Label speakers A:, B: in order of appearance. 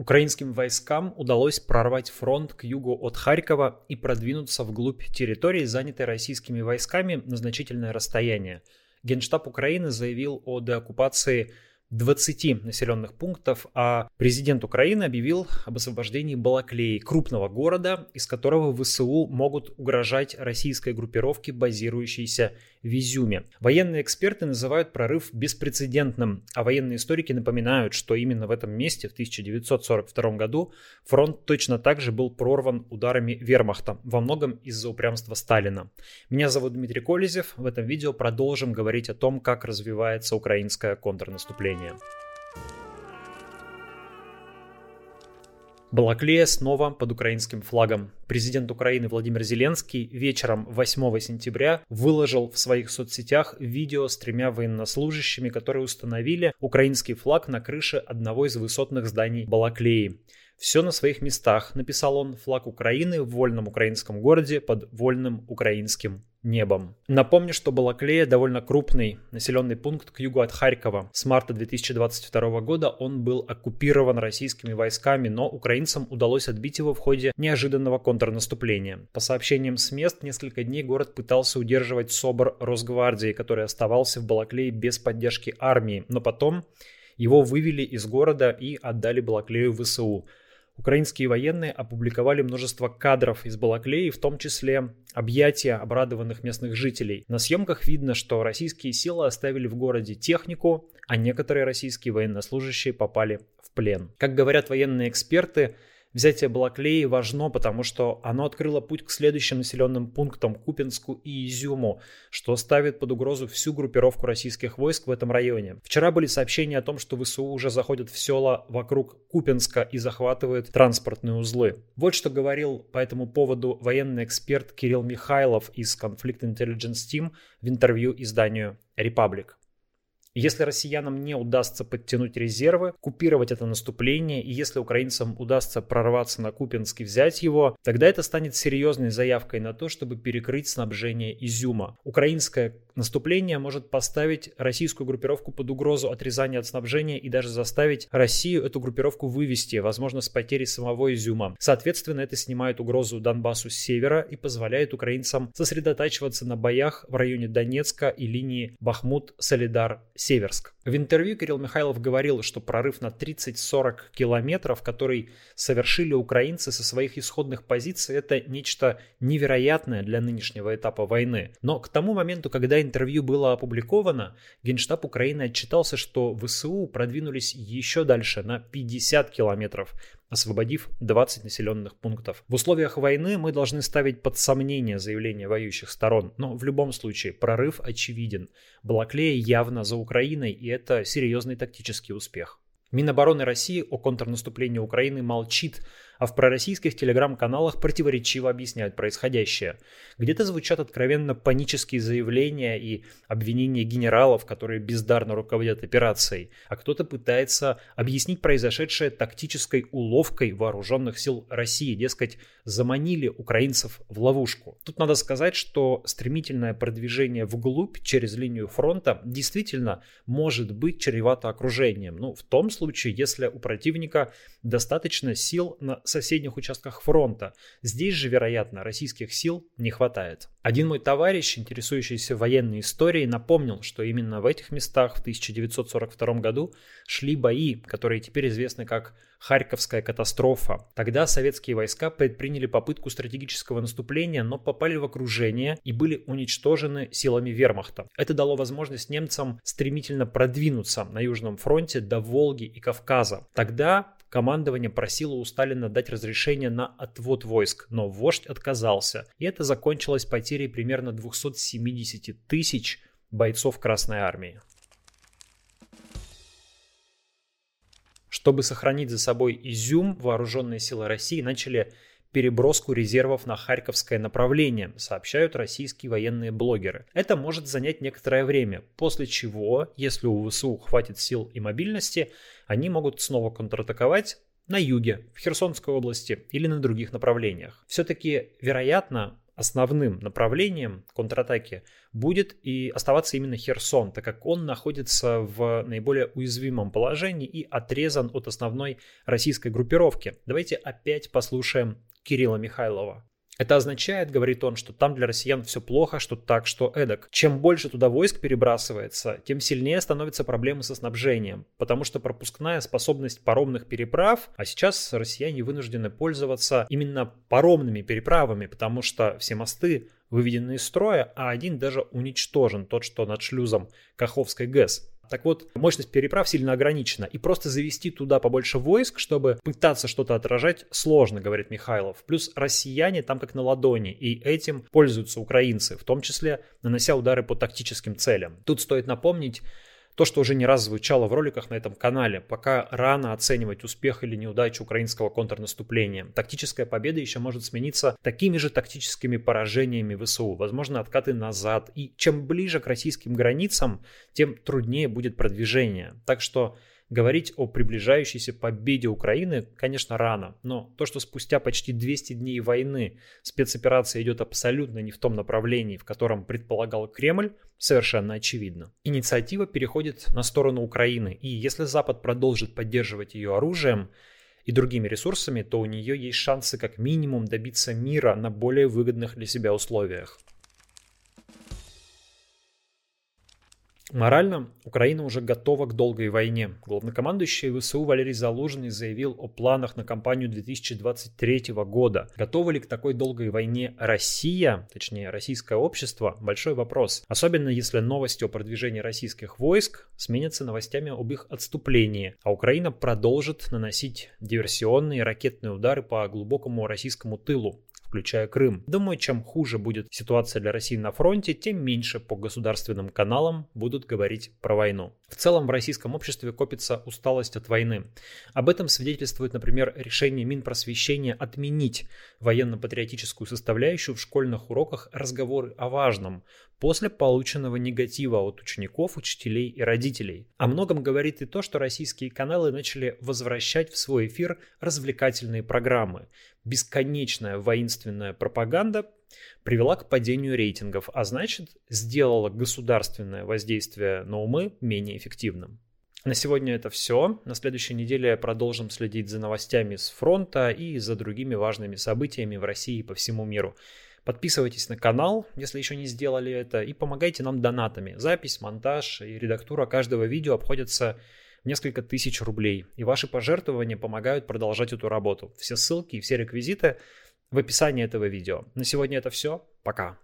A: Украинским войскам удалось прорвать фронт к югу от Харькова и продвинуться вглубь территории, занятой российскими войсками на значительное расстояние. Генштаб Украины заявил о деоккупации 20 населенных пунктов, а президент Украины объявил об освобождении Балаклеи, крупного города, из которого ВСУ могут угрожать российской группировке, базирующейся в Изюме. Военные эксперты называют прорыв беспрецедентным, а военные историки напоминают, что именно в этом месте в 1942 году фронт точно так же был прорван ударами вермахта, во многом из-за упрямства Сталина. Меня зовут Дмитрий Колезев. В этом видео продолжим говорить о том, как развивается украинское контрнаступление. Балаклея снова под украинским флагом. Президент Украины Владимир Зеленский вечером 8 сентября выложил в своих соцсетях видео с тремя военнослужащими, которые установили украинский флаг на крыше одного из высотных зданий Балаклеи. Все на своих местах, написал он, флаг Украины в вольном украинском городе под вольным украинским небом. Напомню, что Балаклея довольно крупный населенный пункт к югу от Харькова. С марта 2022 года он был оккупирован российскими войсками, но украинцам удалось отбить его в ходе неожиданного контрнаступления. По сообщениям с мест, несколько дней город пытался удерживать СОБР Росгвардии, который оставался в Балаклее без поддержки армии, но потом его вывели из города и отдали Балаклею ВСУ. Украинские военные опубликовали множество кадров из Балаклеи, в том числе объятия обрадованных местных жителей. На съемках видно, что российские силы оставили в городе технику, а некоторые российские военнослужащие попали в плен. Как говорят военные эксперты, Взятие Балаклеи важно, потому что оно открыло путь к следующим населенным пунктам Купинску и Изюму, что ставит под угрозу всю группировку российских войск в этом районе. Вчера были сообщения о том, что ВСУ уже заходят в села вокруг Купинска и захватывают транспортные узлы. Вот что говорил по этому поводу военный эксперт Кирилл Михайлов из Conflict Intelligence Team в интервью изданию Republic. Если россиянам не удастся подтянуть резервы, купировать это наступление, и если украинцам удастся прорваться на Купинск и взять его, тогда это станет серьезной заявкой на то, чтобы перекрыть снабжение Изюма. Украинское наступление может поставить российскую группировку под угрозу отрезания от снабжения и даже заставить Россию эту группировку вывести, возможно, с потерей самого Изюма. Соответственно, это снимает угрозу Донбассу с севера и позволяет украинцам сосредотачиваться на боях в районе Донецка и линии Бахмут-Солидар Северск. В интервью Кирилл Михайлов говорил, что прорыв на 30-40 километров, который совершили украинцы со своих исходных позиций, это нечто невероятное для нынешнего этапа войны. Но к тому моменту, когда интервью было опубликовано, Генштаб Украины отчитался, что ВСУ продвинулись еще дальше, на 50 километров, освободив 20 населенных пунктов. В условиях войны мы должны ставить под сомнение заявления воюющих сторон, но в любом случае прорыв очевиден. Балаклея явно за Украиной, и это серьезный тактический успех. Минобороны России о контрнаступлении Украины молчит, а в пророссийских телеграм-каналах противоречиво объясняют происходящее. Где-то звучат откровенно панические заявления и обвинения генералов, которые бездарно руководят операцией, а кто-то пытается объяснить произошедшее тактической уловкой вооруженных сил России, дескать, заманили украинцев в ловушку. Тут надо сказать, что стремительное продвижение вглубь через линию фронта действительно может быть чревато окружением. Ну, в том случае, если у противника достаточно сил на соседних участках фронта. Здесь же, вероятно, российских сил не хватает. Один мой товарищ, интересующийся военной историей, напомнил, что именно в этих местах в 1942 году шли бои, которые теперь известны как Харьковская катастрофа. Тогда советские войска предприняли попытку стратегического наступления, но попали в окружение и были уничтожены силами вермахта. Это дало возможность немцам стремительно продвинуться на Южном фронте до Волги и Кавказа. Тогда командование просило у Сталина дать разрешение на отвод войск, но вождь отказался, и это закончилось потерей примерно 270 тысяч бойцов Красной Армии. Чтобы сохранить за собой Изюм, вооруженные силы России начали переброску резервов на Харьковское направление, сообщают российские военные блогеры. Это может занять некоторое время, после чего, если у ВСУ хватит сил и мобильности, они могут снова контратаковать на юге, в Херсонской области или на других направлениях. Все-таки, вероятно, основным направлением контратаки будет и оставаться именно Херсон, так как он находится в наиболее уязвимом положении и отрезан от основной российской группировки. Давайте опять послушаем Кирилла Михайлова. Это означает, говорит он, что там для россиян все плохо, что так, что эдак. Чем больше туда войск перебрасывается, тем сильнее становятся проблемы со снабжением, потому что пропускная способность паромных переправ, а сейчас россияне вынуждены пользоваться именно паромными переправами, потому что все мосты выведены из строя, а один даже уничтожен, тот, что над шлюзом Каховской ГЭС. Так вот, мощность переправ сильно ограничена, и просто завести туда побольше войск, чтобы пытаться что-то отражать, сложно, говорит Михайлов. Плюс россияне там как на ладони, и этим пользуются украинцы, в том числе нанося удары по тактическим целям. Тут стоит напомнить, то, что уже не раз звучало в роликах на этом канале, пока рано оценивать успех или неудачу украинского контрнаступления. Тактическая победа еще может смениться такими же тактическими поражениями ВСУ, возможно, откаты назад. И чем ближе к российским границам, тем труднее будет продвижение. Так что Говорить о приближающейся победе Украины, конечно, рано, но то, что спустя почти 200 дней войны спецоперация идет абсолютно не в том направлении, в котором предполагал Кремль, совершенно очевидно. Инициатива переходит на сторону Украины, и если Запад продолжит поддерживать ее оружием, и другими ресурсами, то у нее есть шансы как минимум добиться мира на более выгодных для себя условиях. Морально Украина уже готова к долгой войне. Главнокомандующий ВСУ Валерий Залужный заявил о планах на кампанию 2023 года. Готова ли к такой долгой войне Россия, точнее российское общество? Большой вопрос. Особенно если новости о продвижении российских войск сменятся новостями об их отступлении, а Украина продолжит наносить диверсионные ракетные удары по глубокому российскому тылу включая Крым. Думаю, чем хуже будет ситуация для России на фронте, тем меньше по государственным каналам будут говорить про войну. В целом в российском обществе копится усталость от войны. Об этом свидетельствует, например, решение Минпросвещения отменить военно-патриотическую составляющую в школьных уроках разговоры о важном после полученного негатива от учеников, учителей и родителей. О многом говорит и то, что российские каналы начали возвращать в свой эфир развлекательные программы. Бесконечная воинственная пропаганда привела к падению рейтингов, а значит сделала государственное воздействие на умы менее эффективным. На сегодня это все. На следующей неделе продолжим следить за новостями с фронта и за другими важными событиями в России и по всему миру. Подписывайтесь на канал, если еще не сделали это, и помогайте нам донатами. Запись, монтаж и редактура каждого видео обходятся в несколько тысяч рублей, и ваши пожертвования помогают продолжать эту работу. Все ссылки и все реквизиты в описании этого видео. На сегодня это все. Пока.